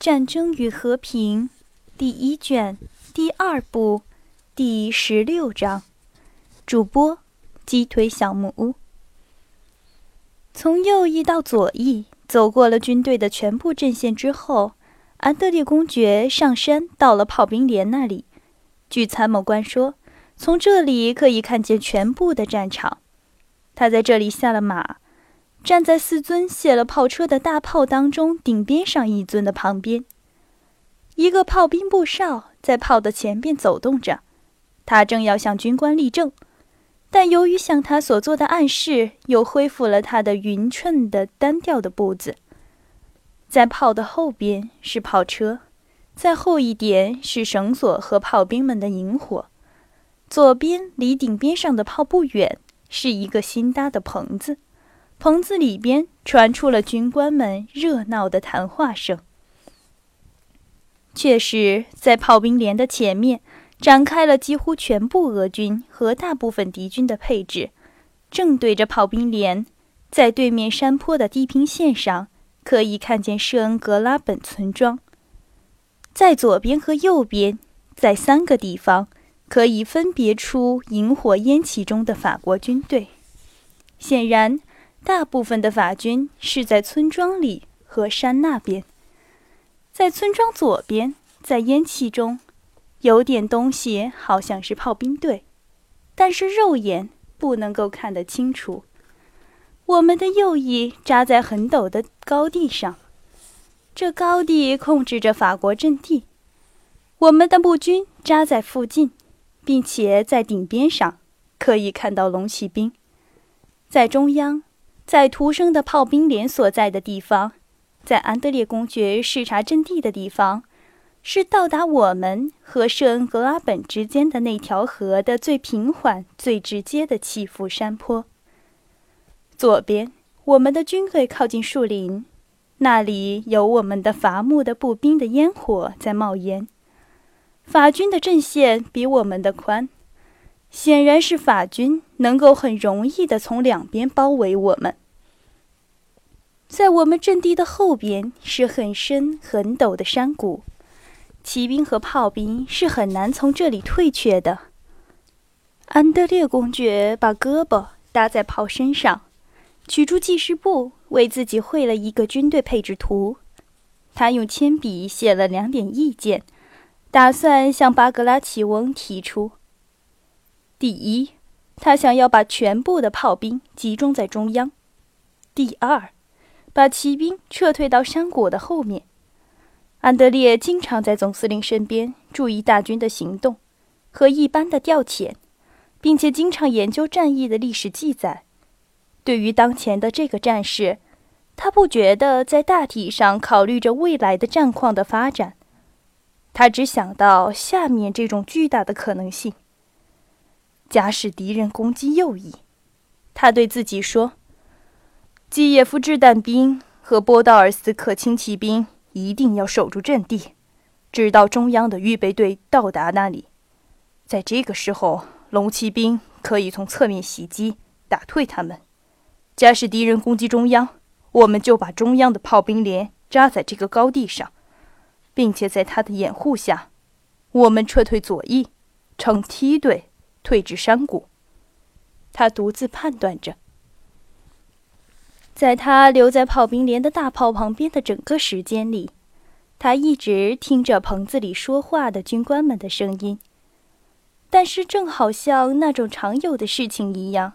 战争与和平》第一卷第二部第十六章。主播：鸡腿小木屋。从右翼到左翼，走过了军队的全部阵线之后，安德烈公爵上山到了炮兵连那里。据参谋官说，从这里可以看见全部的战场。他在这里下了马，站在四尊卸了炮车的大炮当中顶边上一尊的旁边。一个炮兵步哨在炮的前边走动着，他正要向军官立正。但由于向他所做的暗示，又恢复了他的匀称的单调的步子。在炮的后边是炮车，再后一点是绳索和炮兵们的营火。左边离顶边上的炮不远是一个新搭的棚子，棚子里边传出了军官们热闹的谈话声。确实，在炮兵连的前面。展开了几乎全部俄军和大部分敌军的配置，正对着炮兵连，在对面山坡的地平线上，可以看见舍恩格拉本村庄。在左边和右边，在三个地方，可以分别出萤火烟气中的法国军队。显然，大部分的法军是在村庄里和山那边。在村庄左边，在烟气中。有点东西，好像是炮兵队，但是肉眼不能够看得清楚。我们的右翼扎在很陡的高地上，这高地控制着法国阵地。我们的步军扎在附近，并且在顶边上可以看到龙骑兵。在中央，在图生的炮兵连所在的地方，在安德烈公爵视察阵地的地方。是到达我们和舍恩格拉本之间的那条河的最平缓、最直接的起伏山坡。左边，我们的军队靠近树林，那里有我们的伐木的步兵的烟火在冒烟。法军的阵线比我们的宽，显然是法军能够很容易地从两边包围我们。在我们阵地的后边是很深很陡的山谷。骑兵和炮兵是很难从这里退却的。安德烈公爵把胳膊搭在炮身上，取出记事簿，为自己绘了一个军队配置图。他用铅笔写了两点意见，打算向巴格拉奇翁提出：第一，他想要把全部的炮兵集中在中央；第二，把骑兵撤退到山谷的后面。安德烈经常在总司令身边注意大军的行动和一般的调遣，并且经常研究战役的历史记载。对于当前的这个战事，他不觉得在大体上考虑着未来的战况的发展，他只想到下面这种巨大的可能性：假使敌人攻击右翼，他对自己说：“基耶夫掷弹兵和波道尔斯克轻骑兵。”一定要守住阵地，直到中央的预备队到达那里。在这个时候，龙骑兵可以从侧面袭击，打退他们。假使敌人攻击中央，我们就把中央的炮兵连扎在这个高地上，并且在他的掩护下，我们撤退左翼，成梯队退至山谷。他独自判断着。在他留在炮兵连的大炮旁边的整个时间里，他一直听着棚子里说话的军官们的声音。但是，正好像那种常有的事情一样，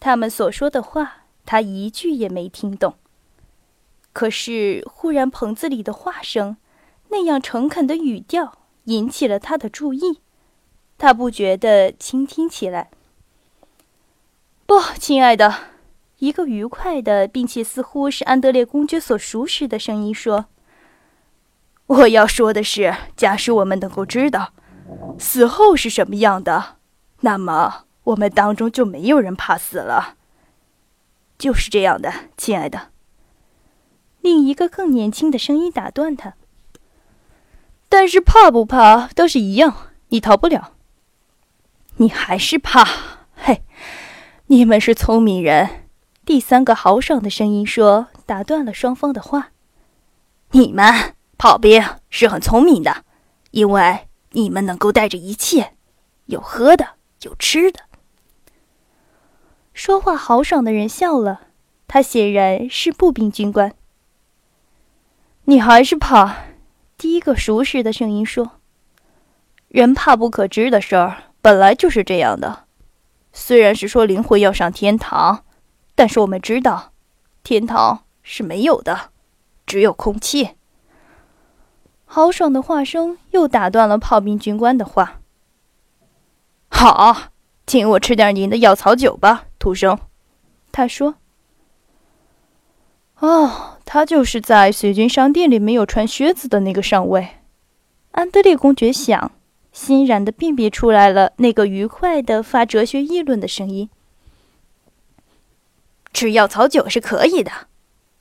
他们所说的话，他一句也没听懂。可是，忽然棚子里的话声，那样诚恳的语调，引起了他的注意。他不觉得倾听起来。不，亲爱的。一个愉快的，并且似乎是安德烈公爵所熟识的声音说：“我要说的是，假使我们能够知道死后是什么样的，那么我们当中就没有人怕死了。就是这样的，亲爱的。”另一个更年轻的声音打断他：“但是怕不怕都是一样，你逃不了。你还是怕？嘿，你们是聪明人。”第三个豪爽的声音说：“打断了双方的话，你们炮兵是很聪明的，因为你们能够带着一切，有喝的，有吃的。”说话豪爽的人笑了，他显然是步兵军官。你还是怕？第一个熟识的声音说：“人怕不可知的事儿，本来就是这样的。虽然是说灵魂要上天堂，但是我们知道，天堂是没有的，只有空气。”豪爽的话声又打断了炮兵军官的话。“好，请我吃点您的药草酒吧。”土生，他说：“哦，他就是在随军商店里没有穿靴子的那个上尉。”安德烈公爵想，欣然的辨别出来了那个愉快的发哲学议论的声音。吃药草酒是可以的，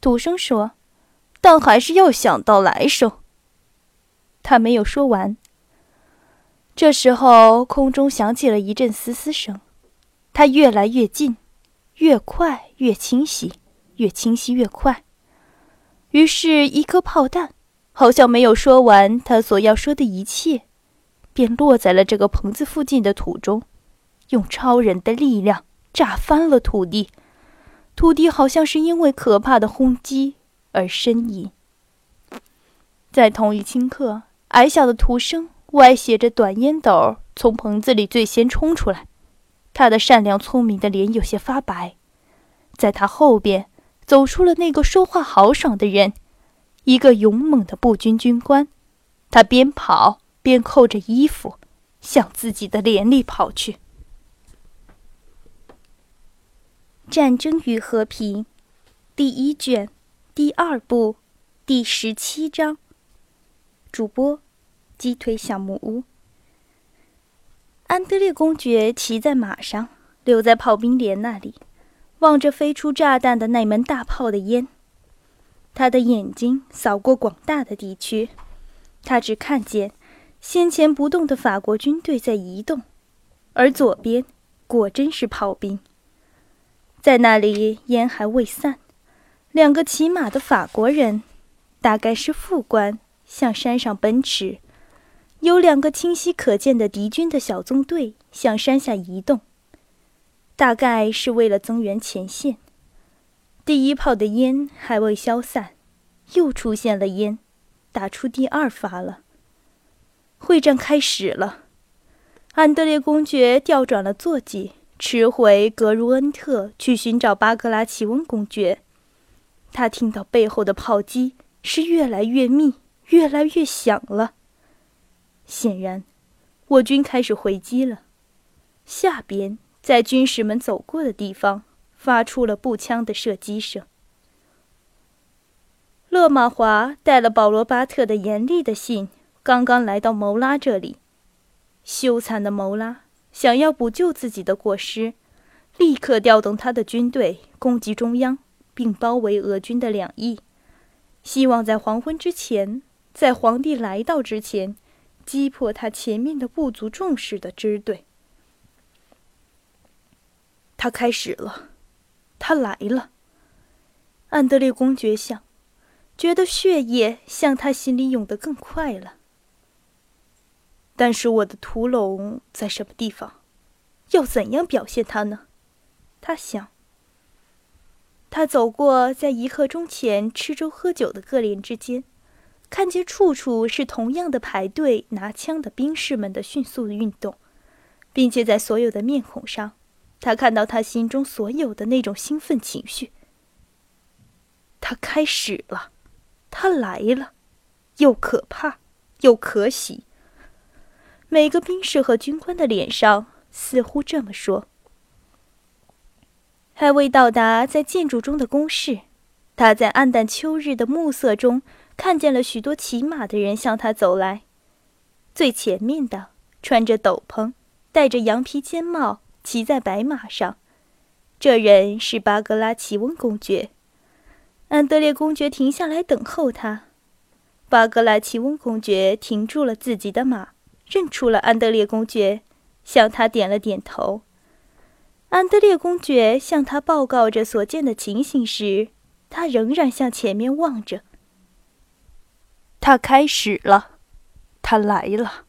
土生说，但还是要想到来生。他没有说完。这时候，空中响起了一阵嘶嘶声。它越来越近，越快越清晰，越清晰越快。于是，一颗炮弹好像没有说完他所要说的一切，便落在了这个棚子附近的土中，用超人的力量炸翻了土地。土地好像是因为可怕的轰击而呻吟。在同一顷刻，矮小的土生歪斜着短烟斗，从棚子里最先冲出来。他的善良聪明的脸有些发白，在他后边走出了那个说话豪爽的人，一个勇猛的步军军官。他边跑边扣着衣服，向自己的连里跑去。《战争与和平》第一卷第二部第十七章。主播：鸡腿小木屋。安德烈公爵骑在马上，留在炮兵连那里，望着飞出炸弹的那门大炮的烟。他的眼睛扫过广大的地区，他只看见先前不动的法国军队在移动，而左边果真是炮兵。在那里，烟还未散，两个骑马的法国人，大概是副官，向山上奔驰。有两个清晰可见的敌军的小纵队向山下移动，大概是为了增援前线。第一炮的烟还未消散，又出现了烟，打出第二发了。会战开始了。安德烈公爵调转了坐骑，驰回格茹恩特去寻找巴格拉奇翁公爵。他听到背后的炮击是越来越密，越来越响了。显然，我军开始回击了。下边，在军士们走过的地方，发出了步枪的射击声。勒马华带了保罗巴特的严厉的信，刚刚来到谋拉这里。羞惨的谋拉想要补救自己的过失，立刻调动他的军队攻击中央，并包围俄军的两翼，希望在黄昏之前，在皇帝来到之前。击破他前面的不足重视的支队。他开始了，他来了。安德烈公爵想，觉得血液向他心里涌得更快了。但是我的屠龙在什么地方？要怎样表现它呢？他想。他走过在一刻钟前吃粥喝酒的各连之间。看见处处是同样的排队拿枪的兵士们的迅速运动，并且在所有的面孔上，他看到他心中所有的那种兴奋情绪。他开始了，他来了，又可怕又可喜。每个兵士和军官的脸上似乎这么说。还未到达在建筑中的工事，他在暗淡秋日的暮色中。看见了许多骑马的人向他走来，最前面的穿着斗篷，戴着羊皮尖帽，骑在白马上。这人是巴格拉奇翁公爵。安德烈公爵停下来等候他。巴格拉奇翁公爵停住了自己的马，认出了安德烈公爵，向他点了点头。安德烈公爵向他报告着所见的情形时，他仍然向前面望着。他开始了，他来了。